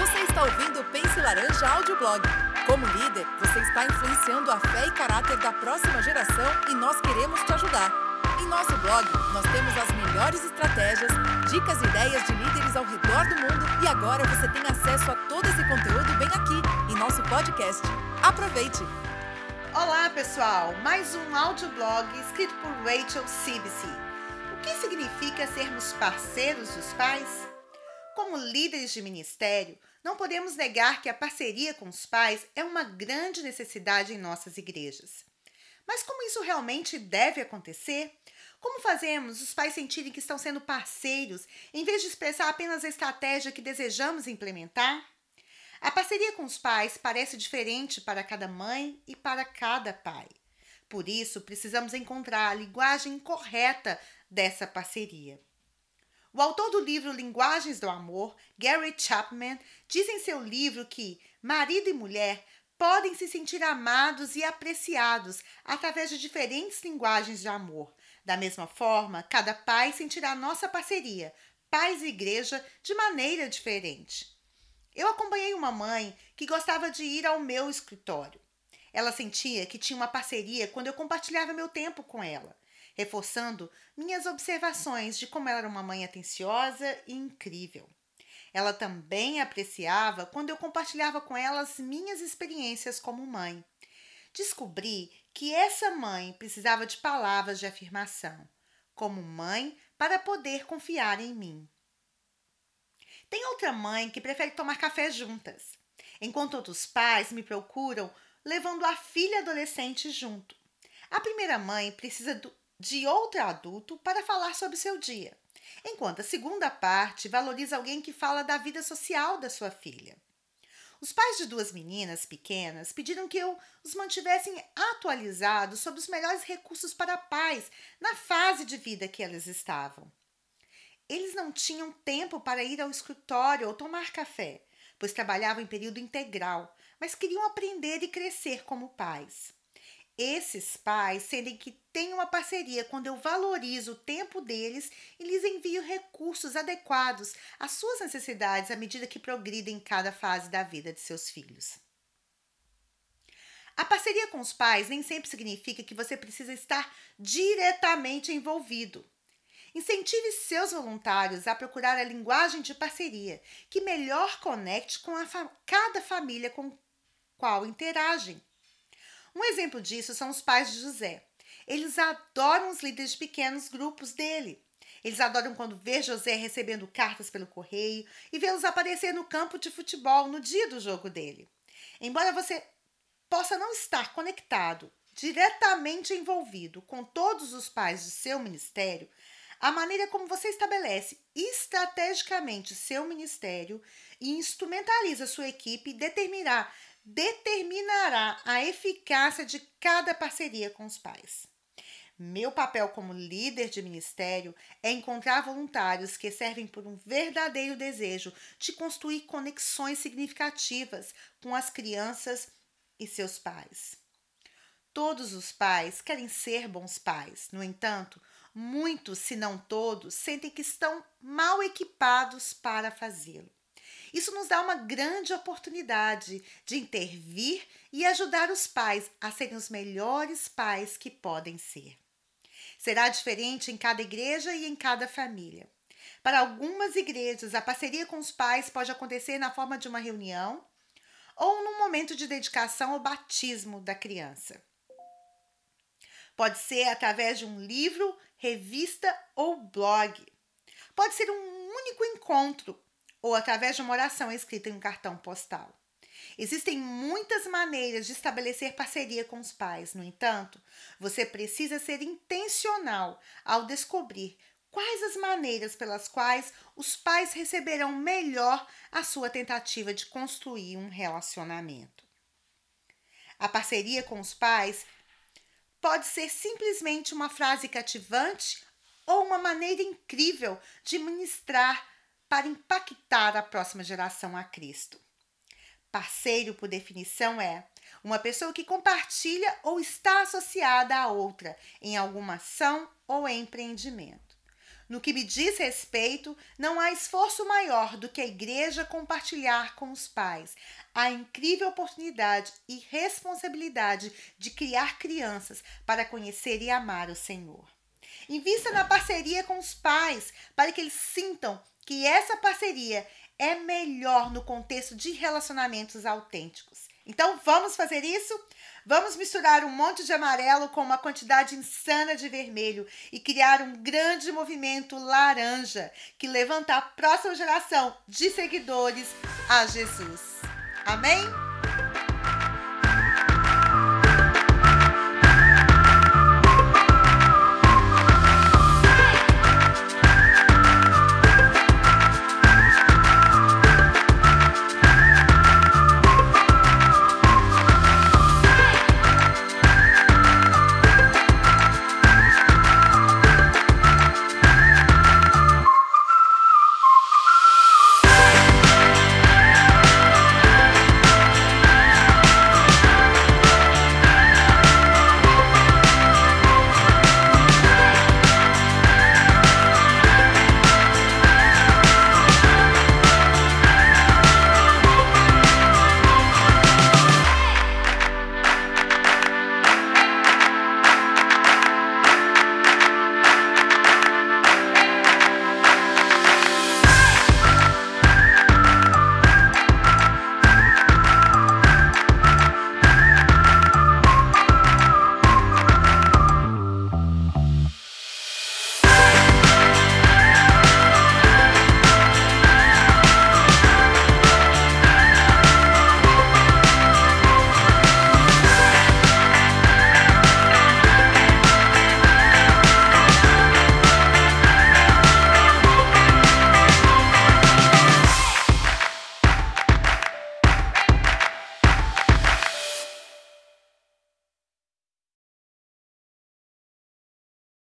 Você está ouvindo o Pense Laranja Audioblog. Como líder, você está influenciando a fé e caráter da próxima geração e nós queremos te ajudar. Em nosso blog, nós temos as melhores estratégias, dicas e ideias de líderes ao redor do mundo e agora você tem acesso a todo esse conteúdo bem aqui em nosso podcast. Aproveite! Olá, pessoal! Mais um audioblog escrito por Rachel CBC. O que significa sermos parceiros dos pais? Como líderes de ministério, não podemos negar que a parceria com os pais é uma grande necessidade em nossas igrejas. Mas como isso realmente deve acontecer? Como fazemos os pais sentirem que estão sendo parceiros em vez de expressar apenas a estratégia que desejamos implementar? A parceria com os pais parece diferente para cada mãe e para cada pai. Por isso, precisamos encontrar a linguagem correta dessa parceria. O autor do livro Linguagens do Amor, Gary Chapman, diz em seu livro que marido e mulher podem se sentir amados e apreciados através de diferentes linguagens de amor. Da mesma forma, cada pai sentirá nossa parceria, pais e igreja, de maneira diferente. Eu acompanhei uma mãe que gostava de ir ao meu escritório. Ela sentia que tinha uma parceria quando eu compartilhava meu tempo com ela, reforçando minhas observações de como ela era uma mãe atenciosa e incrível. Ela também apreciava quando eu compartilhava com ela as minhas experiências como mãe. Descobri que essa mãe precisava de palavras de afirmação, como mãe, para poder confiar em mim. Tem outra mãe que prefere tomar café juntas, enquanto outros pais me procuram levando a filha adolescente junto. A primeira mãe precisa do, de outro adulto para falar sobre seu dia, enquanto a segunda parte valoriza alguém que fala da vida social da sua filha. Os pais de duas meninas pequenas pediram que eu os mantivessem atualizados sobre os melhores recursos para pais na fase de vida que elas estavam. Eles não tinham tempo para ir ao escritório ou tomar café, pois trabalhavam em período integral, mas queriam aprender e crescer como pais. Esses pais sentem que têm uma parceria quando eu valorizo o tempo deles e lhes envio recursos adequados às suas necessidades à medida que progridem em cada fase da vida de seus filhos. A parceria com os pais nem sempre significa que você precisa estar diretamente envolvido. Incentive seus voluntários a procurar a linguagem de parceria que melhor conecte com fa cada família com qual interagem. Um exemplo disso são os pais de José. Eles adoram os líderes de pequenos grupos dele. Eles adoram quando vê José recebendo cartas pelo correio e vê-los aparecer no campo de futebol no dia do jogo dele. Embora você possa não estar conectado, diretamente envolvido com todos os pais de seu ministério, a maneira como você estabelece estrategicamente seu ministério e instrumentaliza sua equipe determinará, determinará a eficácia de cada parceria com os pais. Meu papel como líder de ministério é encontrar voluntários que servem por um verdadeiro desejo de construir conexões significativas com as crianças e seus pais. Todos os pais querem ser bons pais, no entanto, muitos, se não todos, sentem que estão mal equipados para fazê-lo. Isso nos dá uma grande oportunidade de intervir e ajudar os pais a serem os melhores pais que podem ser. Será diferente em cada igreja e em cada família. Para algumas igrejas, a parceria com os pais pode acontecer na forma de uma reunião ou num momento de dedicação ao batismo da criança. Pode ser através de um livro, revista ou blog. Pode ser um único encontro ou através de uma oração escrita em um cartão postal. Existem muitas maneiras de estabelecer parceria com os pais, no entanto, você precisa ser intencional ao descobrir quais as maneiras pelas quais os pais receberão melhor a sua tentativa de construir um relacionamento. A parceria com os pais pode ser simplesmente uma frase cativante ou uma maneira incrível de ministrar para impactar a próxima geração a Cristo. Parceiro, por definição, é uma pessoa que compartilha ou está associada a outra em alguma ação ou empreendimento. No que me diz respeito, não há esforço maior do que a igreja compartilhar com os pais a incrível oportunidade e responsabilidade de criar crianças para conhecer e amar o Senhor. Invista na parceria com os pais para que eles sintam que essa parceria é melhor no contexto de relacionamentos autênticos. Então vamos fazer isso? Vamos misturar um monte de amarelo com uma quantidade insana de vermelho e criar um grande movimento laranja que levanta a próxima geração de seguidores a Jesus. Amém?